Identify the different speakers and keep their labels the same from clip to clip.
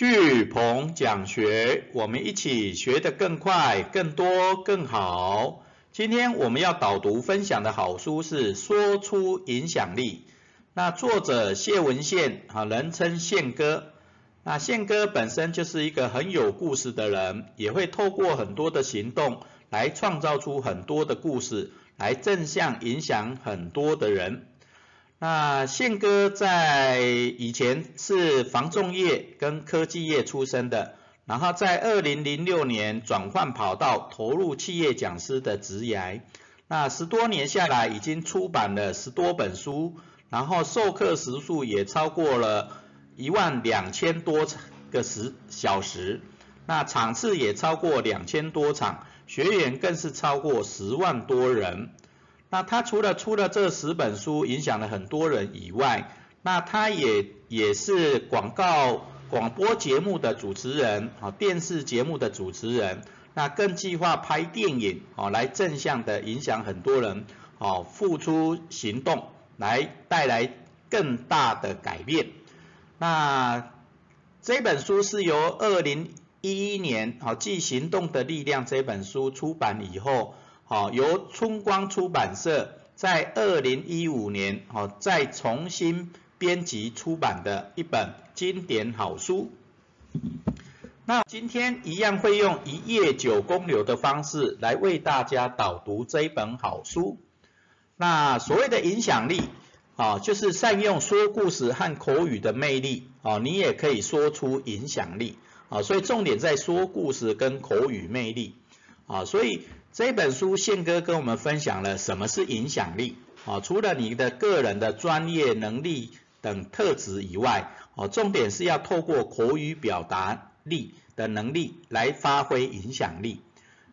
Speaker 1: 巨鹏讲学，我们一起学得更快、更多、更好。今天我们要导读分享的好书是《说出影响力》，那作者谢文宪，啊，人称宪哥。那宪哥本身就是一个很有故事的人，也会透过很多的行动来创造出很多的故事，来正向影响很多的人。那宪哥在以前是防重业跟科技业出身的，然后在二零零六年转换跑道，投入企业讲师的职涯。那十多年下来，已经出版了十多本书，然后授课时数也超过了一万两千多个时小时，那场次也超过两千多场，学员更是超过十万多人。那他除了出了这十本书，影响了很多人以外，那他也也是广告广播节目的主持人，啊，电视节目的主持人，那更计划拍电影，哦，来正向的影响很多人，哦，付出行动，来带来更大的改变。那这本书是由二零一一年，好，《即行动的力量》这本书出版以后。好，由春光出版社在二零一五年，好再重新编辑出版的一本经典好书。那今天一样会用一页九公流的方式来为大家导读这一本好书。那所谓的影响力，啊，就是善用说故事和口语的魅力，啊，你也可以说出影响力，啊，所以重点在说故事跟口语魅力，啊，所以。这本书宪哥跟我们分享了什么是影响力啊？除了你的个人的专业能力等特质以外，哦，重点是要透过口语表达力的能力来发挥影响力。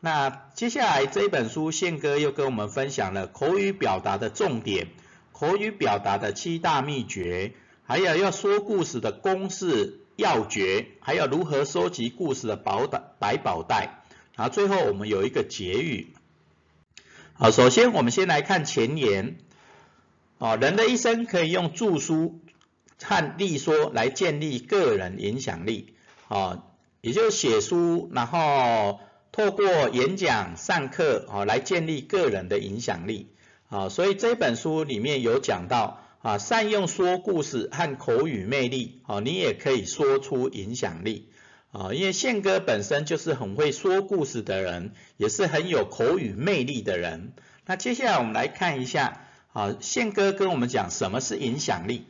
Speaker 1: 那接下来这本书宪哥又跟我们分享了口语表达的重点、口语表达的七大秘诀，还有要说故事的公式要诀，还有如何收集故事的宝袋百宝袋。啊，最后我们有一个结语。好，首先我们先来看前言。哦，人的一生可以用著书和立说来建立个人影响力。哦，也就是写书，然后透过演讲、上课，哦，来建立个人的影响力。啊，所以这本书里面有讲到，啊，善用说故事和口语魅力，哦，你也可以说出影响力。啊，因为宪哥本身就是很会说故事的人，也是很有口语魅力的人。那接下来我们来看一下，啊，宪哥跟我们讲什么是影响力？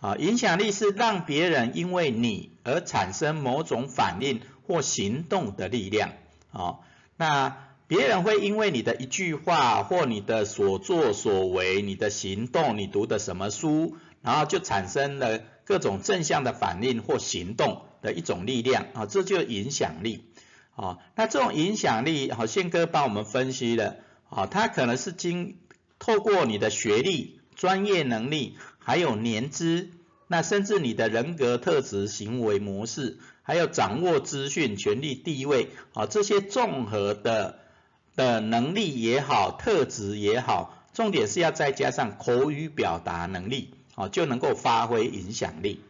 Speaker 1: 啊，影响力是让别人因为你而产生某种反应或行动的力量。啊，那别人会因为你的一句话或你的所作所为、你的行动、你读的什么书，然后就产生了各种正向的反应或行动。的一种力量啊，这就影响力啊。那这种影响力，好，宪哥帮我们分析了啊，它可能是经透过你的学历、专业能力，还有年资，那甚至你的人格特质、行为模式，还有掌握资讯、权力地位啊，这些综合的的能力也好，特质也好，重点是要再加上口语表达能力啊，就能够发挥影响力。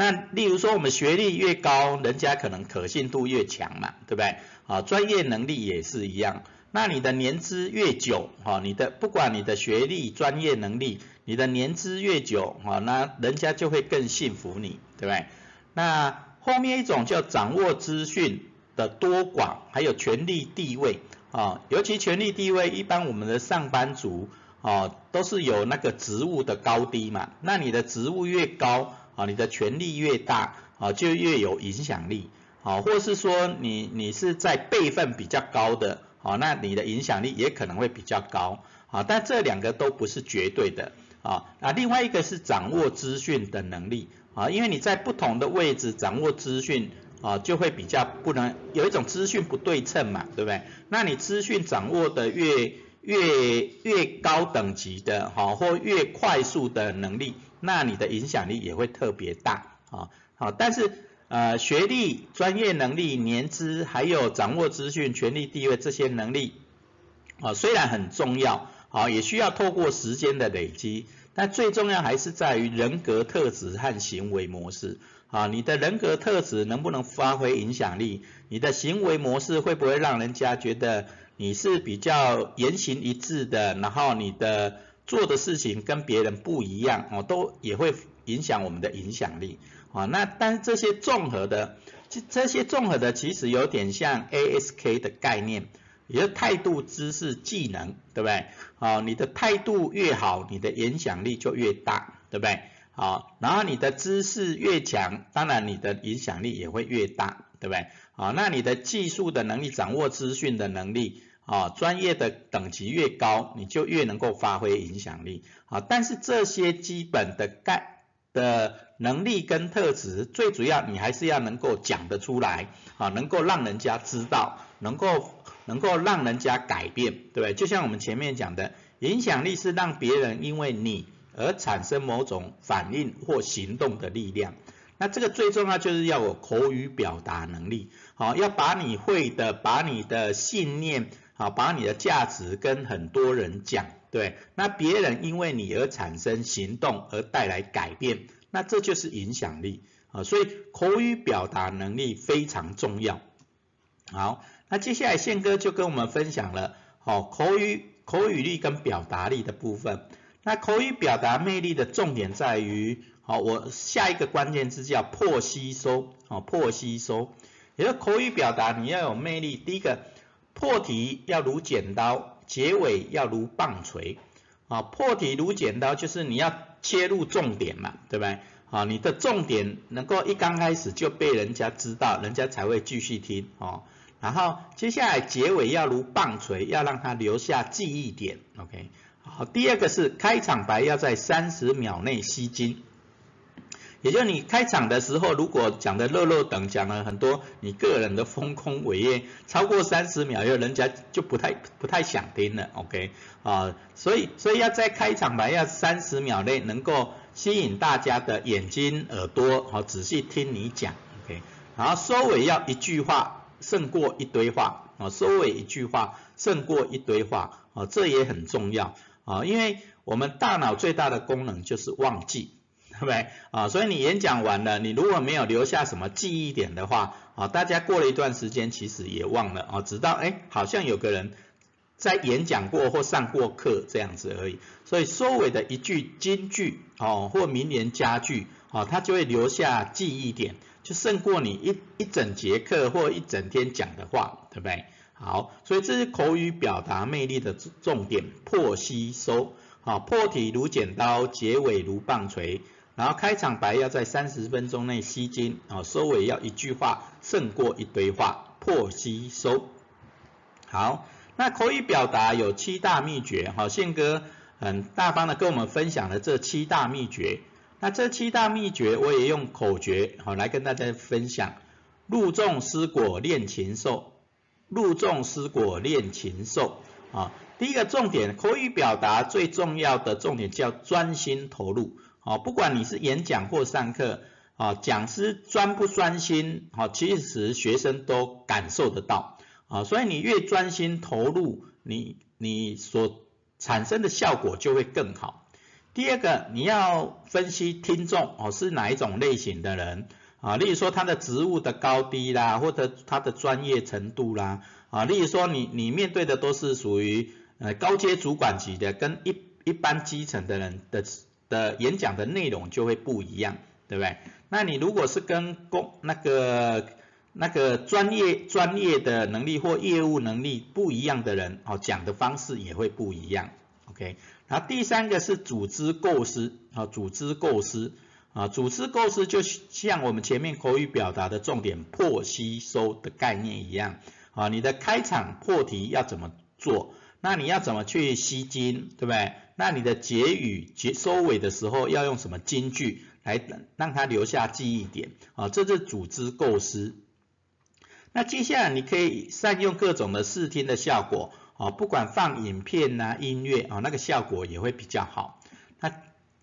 Speaker 1: 那例如说，我们学历越高，人家可能可信度越强嘛，对不对？啊，专业能力也是一样。那你的年资越久，哈，你的不管你的学历、专业能力，你的年资越久，哈，那人家就会更信服你，对不对？那后面一种叫掌握资讯的多寡，还有权力地位，啊，尤其权力地位，一般我们的上班族，啊，都是有那个职务的高低嘛。那你的职务越高，啊，你的权力越大，啊，就越有影响力，啊，或是说你你是在辈分比较高的，啊，那你的影响力也可能会比较高，啊，但这两个都不是绝对的，啊，啊，另外一个是掌握资讯的能力，啊，因为你在不同的位置掌握资讯，啊，就会比较不能有一种资讯不对称嘛，对不对？那你资讯掌握的越越越高等级的，哈，或越快速的能力。那你的影响力也会特别大啊，好，但是呃学历、专业能力、年资，还有掌握资讯、权力地位这些能力啊，虽然很重要，好，也需要透过时间的累积，但最重要还是在于人格特质和行为模式。啊，你的人格特质能不能发挥影响力？你的行为模式会不会让人家觉得你是比较言行一致的？然后你的做的事情跟别人不一样，哦，都也会影响我们的影响力。啊，那但这些综合的，这这些综合的其实有点像 ASK 的概念。你的态度、知识、技能，对不对？好，你的态度越好，你的影响力就越大，对不对？好，然后你的知识越强，当然你的影响力也会越大，对不对？好，那你的技术的能力、掌握资讯的能力，啊，专业的等级越高，你就越能够发挥影响力。啊，但是这些基本的概的能力跟特质，最主要你还是要能够讲得出来，啊，能够让人家知道，能够。能够让人家改变，对不对？就像我们前面讲的，影响力是让别人因为你而产生某种反应或行动的力量。那这个最重要就是要有口语表达能力，好，要把你会的，把你的信念，好，把你的价值跟很多人讲，对。那别人因为你而产生行动而带来改变，那这就是影响力啊。所以口语表达能力非常重要。好。那接下来宪哥就跟我们分享了，好口语口语力跟表达力的部分。那口语表达魅力的重点在于，好我下一个关键字叫破吸收，好破吸收。也就口语表达你要有魅力，第一个破题要如剪刀，结尾要如棒槌。啊破题如剪刀就是你要切入重点嘛，对不对？啊你的重点能够一刚开始就被人家知道，人家才会继续听，哦。然后接下来结尾要如棒槌，要让他留下记忆点，OK。好，第二个是开场白要在三十秒内吸睛，也就你开场的时候，如果讲的漏漏等，讲了很多你个人的丰功伟业，超过三十秒，以后人家就不太不太想听了，OK。啊，所以所以要在开场白要三十秒内能够吸引大家的眼睛耳朵，好仔细听你讲，OK。然后收尾要一句话。胜过一堆话啊，收尾一句话胜过一堆话啊，这也很重要啊，因为我们大脑最大的功能就是忘记，对不对啊？所以你演讲完了，你如果没有留下什么记忆点的话啊，大家过了一段时间其实也忘了啊，直到哎好像有个人在演讲过或上过课这样子而已。所以收尾的一句金句哦或名言佳句啊，它就会留下记忆点。就胜过你一一整节课或一整天讲的话，对不对？好，所以这是口语表达魅力的重点，破吸收，好，破题如剪刀，结尾如棒槌，然后开场白要在三十分钟内吸睛，啊，收尾要一句话胜过一堆话，破吸收。好，那口语表达有七大秘诀，好，宪哥很大方的跟我们分享了这七大秘诀。那这七大秘诀，我也用口诀好来跟大家分享。入众思果练禽兽，入众思果练禽兽啊。第一个重点，口语表达最重要的重点叫专心投入哦。不管你是演讲或上课啊，讲师专不专心啊，其实学生都感受得到啊。所以你越专心投入，你你所产生的效果就会更好。第二个，你要分析听众哦是哪一种类型的人啊，例如说他的职务的高低啦，或者他的专业程度啦啊，例如说你你面对的都是属于呃高阶主管级的，跟一一般基层的人的的演讲的内容就会不一样，对不对？那你如果是跟公那个那个专业专业的能力或业务能力不一样的人哦，讲的方式也会不一样，OK。那第三个是组织构思啊，组织构思啊，组织构思就像我们前面口语表达的重点破吸收的概念一样啊，你的开场破题要怎么做？那你要怎么去吸睛，对不对？那你的结语结收尾的时候要用什么金句来让它留下记忆点啊？这是组织构思。那接下来你可以善用各种的视听的效果。哦，不管放影片呐、音乐啊，那个效果也会比较好。那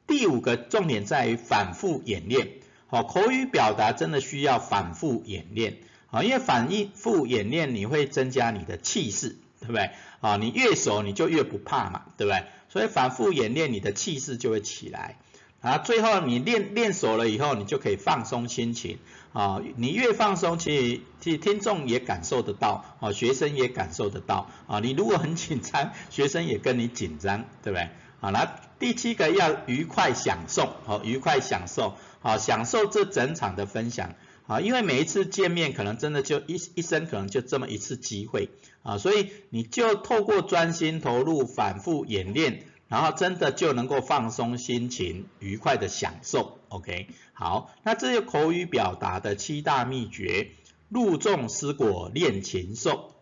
Speaker 1: 第五个重点在于反复演练。好，口语表达真的需要反复演练。啊，因为反复演练你会增加你的气势，对不对？啊，你越熟你就越不怕嘛，对不对？所以反复演练，你的气势就会起来。啊，最后你练练熟了以后，你就可以放松心情。啊，你越放松，其实其实听众也感受得到，啊，学生也感受得到。啊，你如果很紧张，学生也跟你紧张，对不对？好，那第七个要愉快享受，好，愉快享受，好，享受这整场的分享。啊，因为每一次见面可能真的就一一生可能就这么一次机会，啊，所以你就透过专心投入、反复演练。然后真的就能够放松心情，愉快的享受，OK，好，那这些口语表达的七大秘诀，入众思果练禽兽。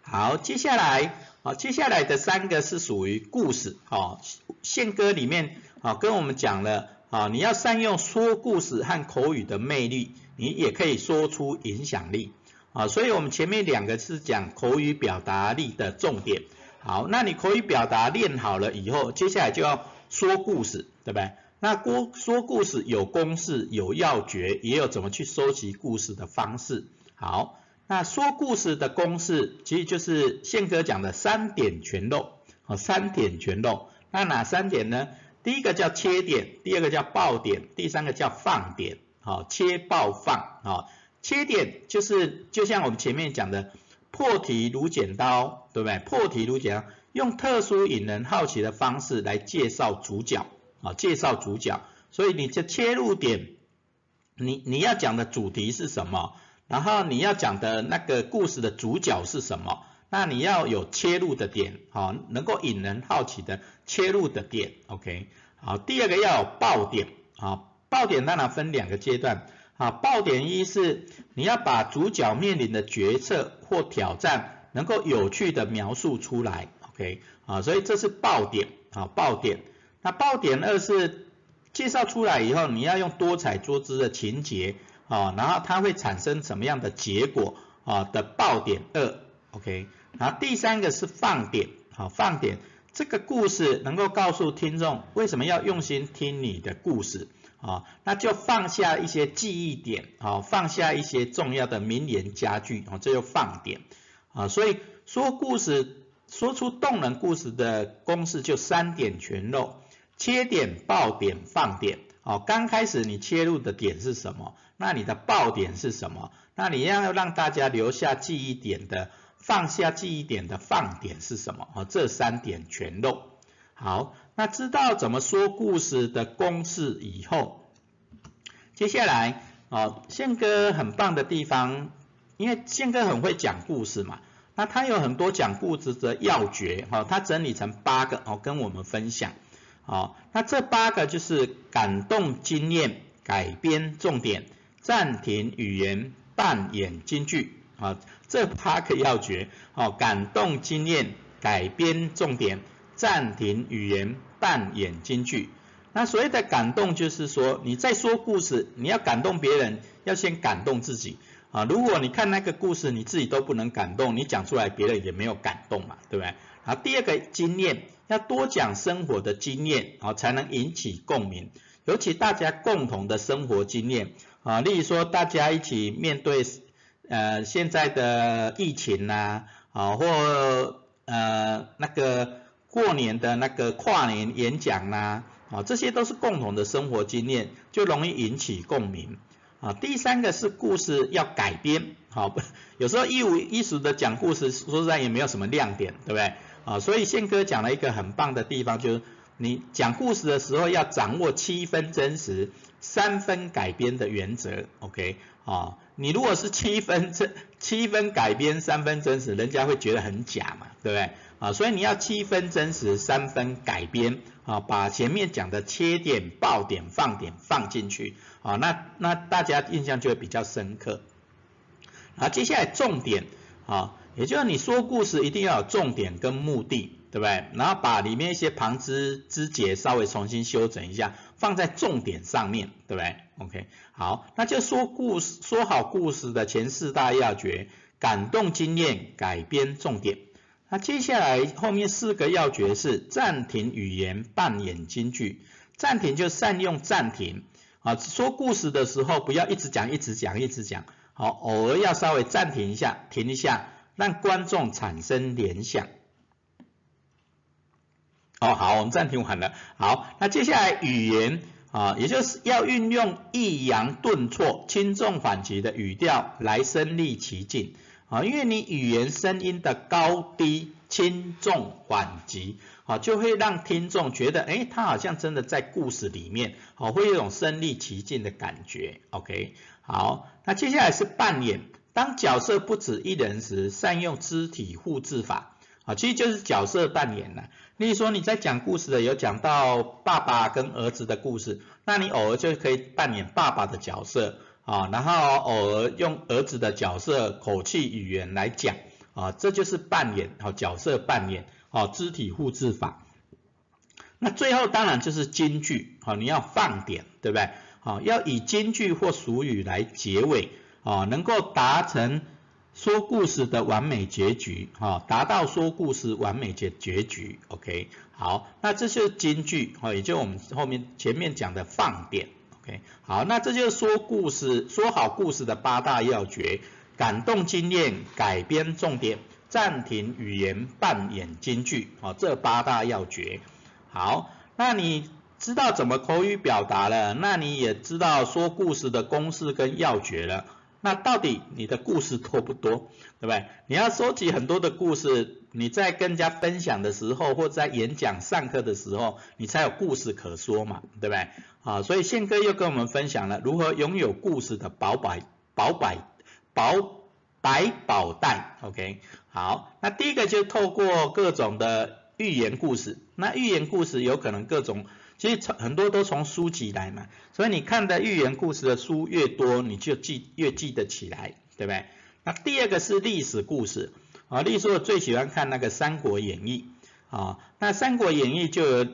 Speaker 1: 好，接下来，好，接下来的三个是属于故事，好，宪歌里面，好，跟我们讲了，啊，你要善用说故事和口语的魅力，你也可以说出影响力，啊，所以我们前面两个是讲口语表达力的重点。好，那你口语表达练好了以后，接下来就要说故事，对不对？那说说故事有公式、有要诀，也有怎么去收集故事的方式。好，那说故事的公式其实就是宪哥讲的三点全漏，好，三点全漏。那哪三点呢？第一个叫切点，第二个叫爆点，第三个叫放点。好，切爆放，好，切点就是就像我们前面讲的。破题如剪刀，对不对？破题如剪刀，用特殊引人好奇的方式来介绍主角啊，介绍主角。所以你的切入点，你你要讲的主题是什么？然后你要讲的那个故事的主角是什么？那你要有切入的点，好，能够引人好奇的切入的点，OK。好，第二个要有爆点，啊，爆点当然分两个阶段。啊，爆点一是你要把主角面临的决策或挑战能够有趣的描述出来，OK，啊，所以这是爆点，啊，爆点。那爆点二是介绍出来以后，你要用多彩多姿的情节，啊，然后它会产生什么样的结果，啊的爆点二，OK。然后第三个是放点，好，放点，这个故事能够告诉听众为什么要用心听你的故事。啊，那就放下一些记忆点，啊，放下一些重要的名言佳句，啊，这就放点，啊，所以说故事，说出动人故事的公式就三点全漏，切点、爆点、放点，哦，刚开始你切入的点是什么？那你的爆点是什么？那你要让大家留下记忆点的，放下记忆点的放点是什么？啊，这三点全漏。好，那知道怎么说故事的公式以后，接下来啊，宪哥很棒的地方，因为宪哥很会讲故事嘛，那他有很多讲故事的要诀，哈，他整理成八个哦，跟我们分享，好，那这八个就是感动经验、改编重点、暂停语言、扮演京剧，啊，这八个要诀，哦，感动经验、改编重点。暂停语言，扮演京剧。那所谓的感动，就是说你在说故事，你要感动别人，要先感动自己啊。如果你看那个故事，你自己都不能感动，你讲出来，别人也没有感动嘛，对不对？好，第二个经验，要多讲生活的经验啊，才能引起共鸣。尤其大家共同的生活经验啊，例如说大家一起面对呃现在的疫情呐啊，或呃那个。过年的那个跨年演讲呐，啊，这些都是共同的生活经验，就容易引起共鸣。啊，第三个是故事要改编，好，有时候一五一十的讲故事，说实在也没有什么亮点，对不对？啊，所以宪哥讲了一个很棒的地方，就是你讲故事的时候要掌握七分真实，三分改编的原则，OK？啊，你如果是七分真，七分改编，三分真实，人家会觉得很假嘛，对不对？啊，所以你要七分真实，三分改编啊，把前面讲的切点、爆点、放点放进去啊，那那大家印象就会比较深刻。啊，接下来重点啊，也就是你说故事一定要有重点跟目的，对不对？然后把里面一些旁枝枝节稍微重新修整一下，放在重点上面，对不对？OK，好，那就说故事，说好故事的前四大要诀：感动经验、改编重点。那接下来后面四个要诀是暂停语言，扮演京剧。暂停就善用暂停啊，说故事的时候不要一直讲，一直讲，一直讲。好，偶尔要稍微暂停一下，停一下，让观众产生联想。哦，好，我们暂停完了。好，那接下来语言啊，也就是要运用抑扬顿挫、轻重缓急的语调来身临其境啊，因为你语言声音的高低、轻重缓急啊，就会让听众觉得，哎，他好像真的在故事里面，哦，会有一种身临其境的感觉。OK，好，那接下来是扮演，当角色不止一人时，善用肢体互制法。啊，其实就是角色扮演了。例如说你在讲故事的，有讲到爸爸跟儿子的故事，那你偶尔就可以扮演爸爸的角色啊，然后偶尔用儿子的角色口气语言来讲啊，这就是扮演啊角色扮演啊肢体互制法。那最后当然就是金句啊，你要放点，对不对？啊，要以金句或俗语来结尾啊，能够达成。说故事的完美结局，哈，达到说故事完美结结局，OK，好，那这就是金句，哈，也就我们后面前面讲的放点，OK，好，那这就是说故事说好故事的八大要诀：感动经验、改编重点、暂停语言、扮演金句，哦，这八大要诀。好，那你知道怎么口语表达了，那你也知道说故事的公式跟要诀了。那到底你的故事多不多，对不对？你要收集很多的故事，你在跟人家分享的时候，或在演讲、上课的时候，你才有故事可说嘛，对不对？啊，所以宪哥又跟我们分享了如何拥有故事的宝百宝百宝百宝袋，OK？好，那第一个就透过各种的寓言故事，那寓言故事有可能各种。其实很多都从书籍来嘛，所以你看的寓言故事的书越多，你就记越记得起来，对不对？那第二个是历史故事啊，例如说我最喜欢看那个《三国演义》啊，那《三国演义》就有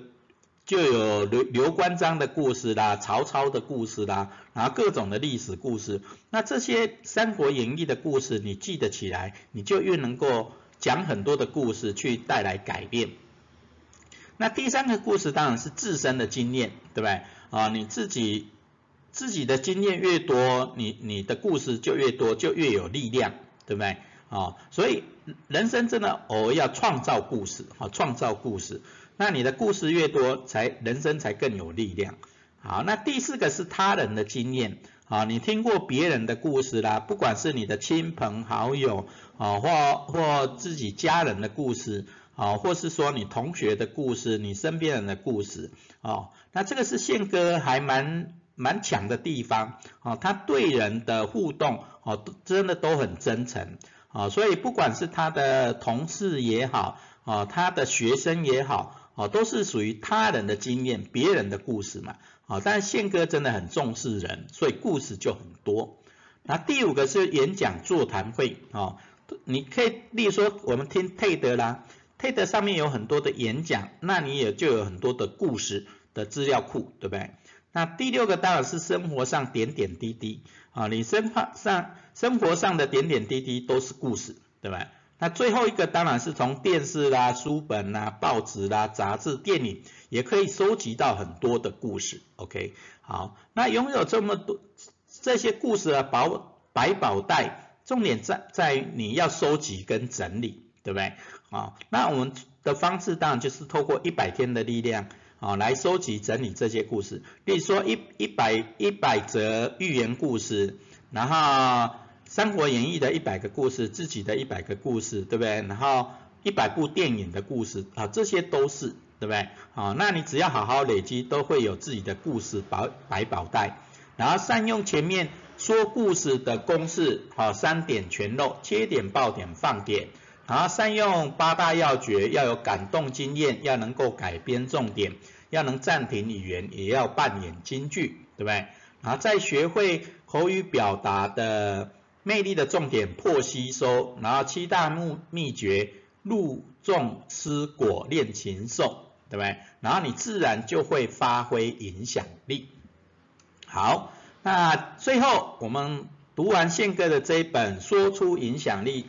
Speaker 1: 就有刘刘关张的故事啦，曹操的故事啦，然后各种的历史故事。那这些《三国演义》的故事你记得起来，你就越能够讲很多的故事去带来改变。那第三个故事当然是自身的经验，对不对？啊，你自己自己的经验越多，你你的故事就越多，就越有力量，对不对？啊，所以人生真的偶尔要创造故事，啊，创造故事。那你的故事越多，才人生才更有力量。好，那第四个是他人的经验，啊，你听过别人的故事啦，不管是你的亲朋好友，啊，或或自己家人的故事。啊，或是说你同学的故事，你身边人的故事，哦，那这个是宪哥还蛮蛮强的地方，啊，他对人的互动，哦，真的都很真诚，啊，所以不管是他的同事也好，啊，他的学生也好，啊，都是属于他人的经验，别人的故事嘛，啊，但是宪哥真的很重视人，所以故事就很多。那第五个是演讲座谈会，啊，你可以例如说我们听 TED 啦。TED 上面有很多的演讲，那你也就有很多的故事的资料库，对不对？那第六个当然是生活上点点滴滴啊，你生活上生活上的点点滴滴都是故事，对吧？那最后一个当然是从电视啦、书本啦、报纸啦、杂志、电影也可以收集到很多的故事。OK，好，那拥有这么多这些故事的宝百宝袋，重点在在于你要收集跟整理。对不对？啊，那我们的方式当然就是透过一百天的力量啊，来收集整理这些故事。例如说一一百一百则寓言故事，然后《三国演义》的一百个故事，自己的一百个故事，对不对？然后一百部电影的故事啊，这些都是对不对？啊，那你只要好好累积，都会有自己的故事宝百宝袋。然后善用前面说故事的公式，好，三点全漏，切点爆点放点。然后善用八大要诀，要有感动经验，要能够改编重点，要能暂停语言，也要扮演京剧，对不对？然后再学会口语表达的魅力的重点破吸收，然后七大秘秘诀入众吃果练禽兽，对不对？然后你自然就会发挥影响力。好，那最后我们读完宪哥的这一本《说出影响力》。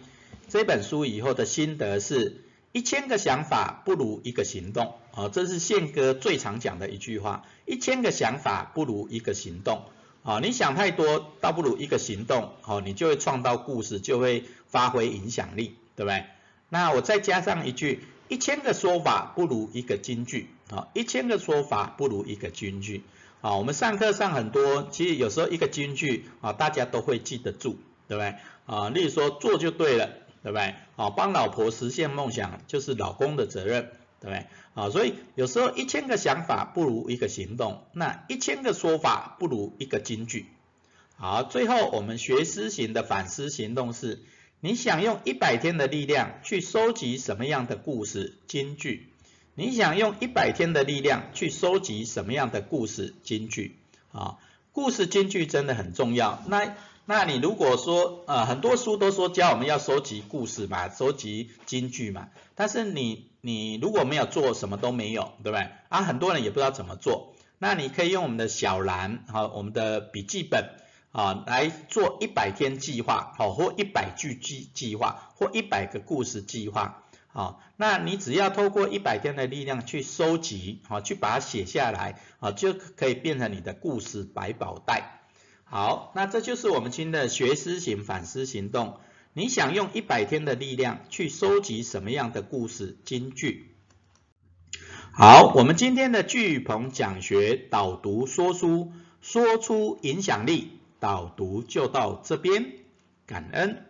Speaker 1: 这本书以后的心得是：一千个想法不如一个行动。啊，这是宪哥最常讲的一句话。一千个想法不如一个行动。啊，你想太多，倒不如一个行动。好，你就会创造故事，就会发挥影响力，对不对？那我再加上一句：一千个说法不如一个金句啊，一千个说法不如一个金句啊。我们上课上很多，其实有时候一个金句啊，大家都会记得住，对不对啊？例如说做就对了，对不对啊？帮老婆实现梦想就是老公的责任，对不对啊？所以有时候一千个想法不如一个行动，那一千个说法不如一个金句。好，最后我们学思行的反思行动是。你想用一百天的力量去收集什么样的故事金句？你想用一百天的力量去收集什么样的故事金句？啊，故事金句真的很重要。那那你如果说呃很多书都说教我们要收集故事嘛，收集金句嘛，但是你你如果没有做什么都没有，对不对？啊，很多人也不知道怎么做。那你可以用我们的小蓝哈，我们的笔记本。啊，来做一百天计划，好，或一百句计计划，或一百个故事计划，好，那你只要透过一百天的力量去收集，好，去把它写下来，啊，就可以变成你的故事百宝袋。好，那这就是我们今天的学思行反思行动。你想用一百天的力量去收集什么样的故事金句？好，我们今天的巨鹏讲学导读说书，说出影响力。导读就到这边，感恩。